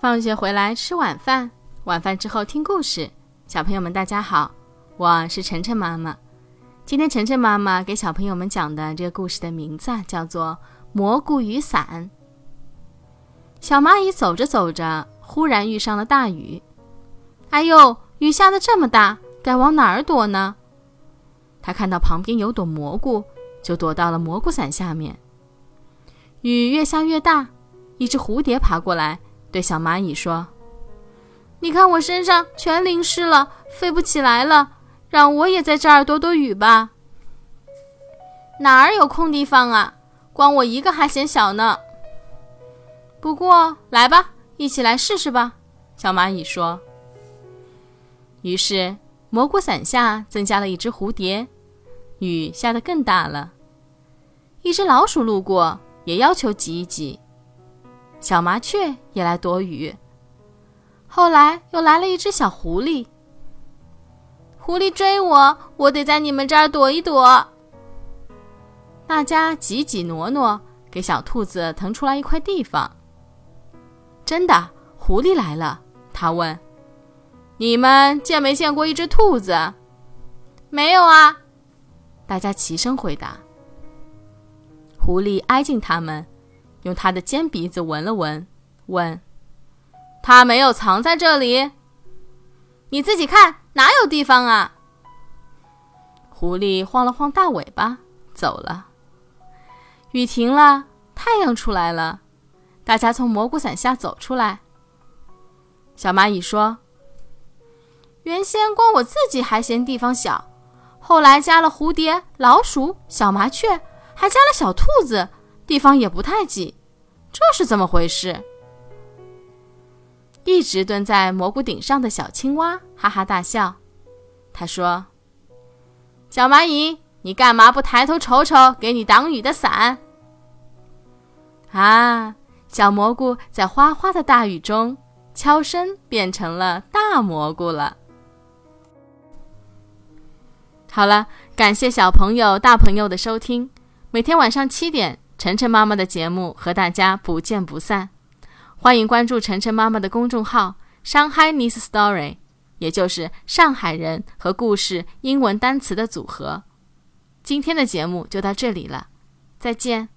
放学回来吃晚饭，晚饭之后听故事。小朋友们，大家好，我是晨晨妈妈。今天晨晨妈妈给小朋友们讲的这个故事的名字啊，叫做《蘑菇雨伞》。小蚂蚁走着走着，忽然遇上了大雨。哎呦，雨下的这么大，该往哪儿躲呢？他看到旁边有朵蘑菇，就躲到了蘑菇伞下面。雨越下越大，一只蝴蝶爬过来。对小蚂蚁说：“你看我身上全淋湿了，飞不起来了，让我也在这儿躲躲雨吧。”哪儿有空地方啊？光我一个还嫌小呢。不过来吧，一起来试试吧。”小蚂蚁说。于是蘑菇伞下增加了一只蝴蝶，雨下得更大了。一只老鼠路过，也要求挤一挤。小麻雀也来躲雨。后来又来了一只小狐狸。狐狸追我，我得在你们这儿躲一躲。大家挤挤挪挪，给小兔子腾出来一块地方。真的，狐狸来了。他问：“你们见没见过一只兔子？”“没有啊。”大家齐声回答。狐狸挨近他们。用他的尖鼻子闻了闻，问：“他没有藏在这里？你自己看，哪有地方啊？”狐狸晃了晃大尾巴，走了。雨停了，太阳出来了，大家从蘑菇伞下走出来。小蚂蚁说：“原先光我自己还嫌地方小，后来加了蝴蝶、老鼠、小麻雀，还加了小兔子。”地方也不太挤，这是怎么回事？一直蹲在蘑菇顶上的小青蛙哈哈大笑。他说：“小蚂蚁，你干嘛不抬头瞅瞅给你挡雨的伞？”啊，小蘑菇在哗哗的大雨中悄声变成了大蘑菇了。好了，感谢小朋友、大朋友的收听，每天晚上七点。晨晨妈妈的节目和大家不见不散，欢迎关注晨晨妈妈的公众号“ Shanghai News Story”，也就是上海人和故事英文单词的组合。今天的节目就到这里了，再见。